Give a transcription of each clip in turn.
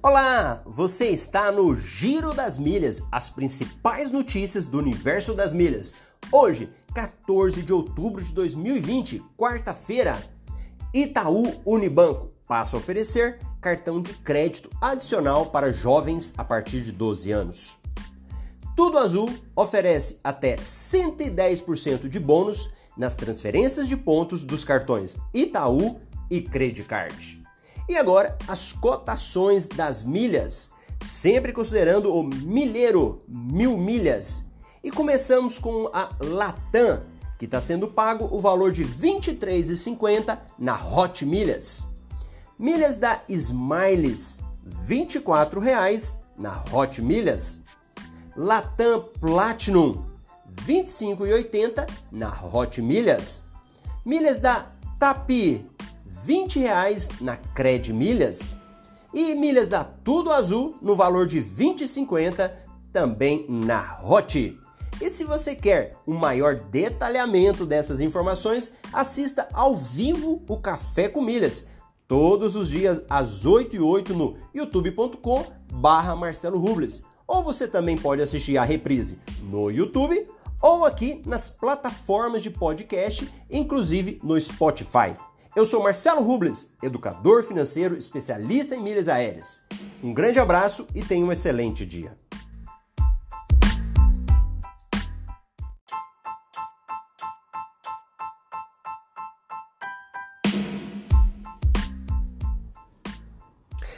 Olá, você está no Giro das Milhas, as principais notícias do universo das milhas. Hoje, 14 de outubro de 2020, quarta-feira, Itaú Unibanco passa a oferecer cartão de crédito adicional para jovens a partir de 12 anos. Tudo Azul oferece até 110% de bônus nas transferências de pontos dos cartões Itaú e Credicard. E agora, as cotações das milhas, sempre considerando o milheiro, mil milhas. E começamos com a Latam, que está sendo pago o valor de R$ 23,50 na Hot Milhas. Milhas da Smiles, R$ 24,00 na Hot Milhas. Latam Platinum, R$ 25,80 na Hot Milhas. Milhas da Tapi, 20 reais na Cred Milhas e milhas da Tudo Azul no valor de 20,50 também na Hot. E se você quer um maior detalhamento dessas informações, assista ao vivo o Café com Milhas, todos os dias às 8 e 8 no youtube.com barra Marcelo Rubles. Ou você também pode assistir a reprise no YouTube ou aqui nas plataformas de podcast, inclusive no Spotify. Eu sou Marcelo Rubles, educador financeiro especialista em milhas aéreas. Um grande abraço e tenha um excelente dia.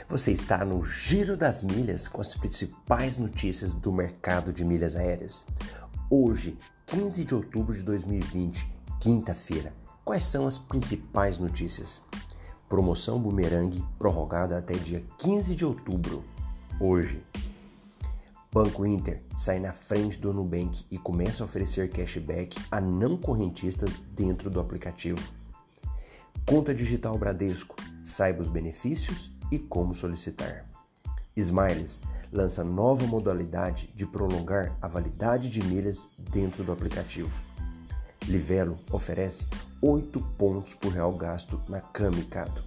Você está no Giro das Milhas com as principais notícias do mercado de milhas aéreas. Hoje, 15 de outubro de 2020, quinta-feira. Quais são as principais notícias? Promoção Boomerang prorrogada até dia 15 de outubro. Hoje, Banco Inter sai na frente do Nubank e começa a oferecer cashback a não correntistas dentro do aplicativo. Conta Digital Bradesco, saiba os benefícios e como solicitar. Smiles lança nova modalidade de prolongar a validade de milhas dentro do aplicativo. Livelo oferece 8 pontos por real gasto na Camicado.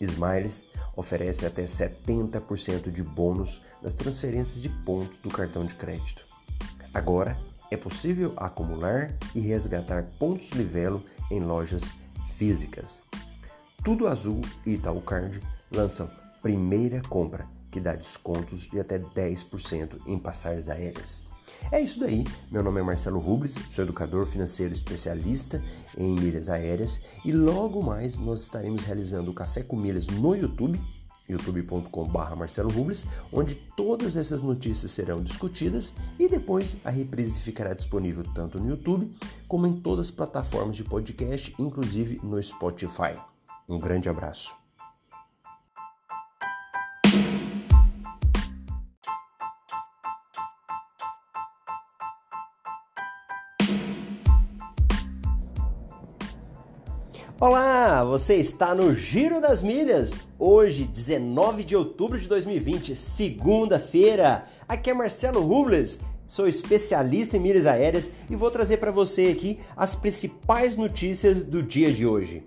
Smiles oferece até 70% de bônus nas transferências de pontos do cartão de crédito. Agora é possível acumular e resgatar pontos Livelo em lojas físicas. Tudo Azul e Itaú Card lançam primeira compra, que dá descontos de até 10% em passagens aéreas. É isso daí. Meu nome é Marcelo Rubles, sou educador financeiro especialista em milhas aéreas e logo mais nós estaremos realizando o Café com Milhas no YouTube youtube.com.br Marcelo Rubles, onde todas essas notícias serão discutidas e depois a reprise ficará disponível tanto no YouTube como em todas as plataformas de podcast, inclusive no Spotify. Um grande abraço. Olá, você está no Giro das Milhas. Hoje, 19 de outubro de 2020, segunda-feira. Aqui é Marcelo Rubles, sou especialista em milhas aéreas e vou trazer para você aqui as principais notícias do dia de hoje.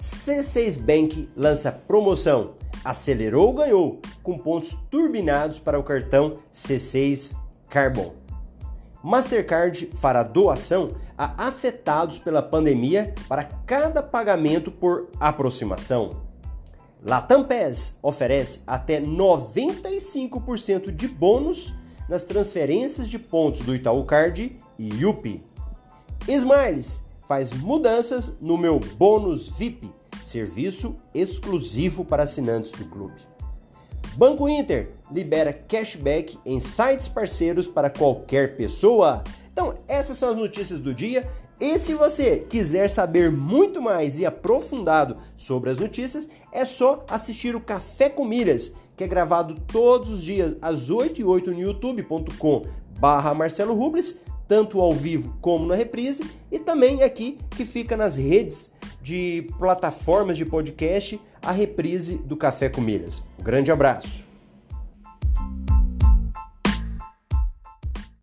C6 Bank lança promoção Acelerou ganhou com pontos turbinados para o cartão C6 Carbon. Mastercard fará doação a afetados pela pandemia para cada pagamento por aproximação. Latam PES oferece até 95% de bônus nas transferências de pontos do Itaú Card e Yupi. Smiles faz mudanças no meu bônus VIP, serviço exclusivo para assinantes do clube. Banco Inter libera cashback em sites parceiros para qualquer pessoa. Então, essas são as notícias do dia. E se você quiser saber muito mais e aprofundado sobre as notícias, é só assistir o Café com Milhas, que é gravado todos os dias às 8 e 8 no youtube.com barra Marcelo Rubles, tanto ao vivo como na reprise, e também aqui que fica nas redes de plataformas de podcast a reprise do Café com Milhas. Um grande abraço!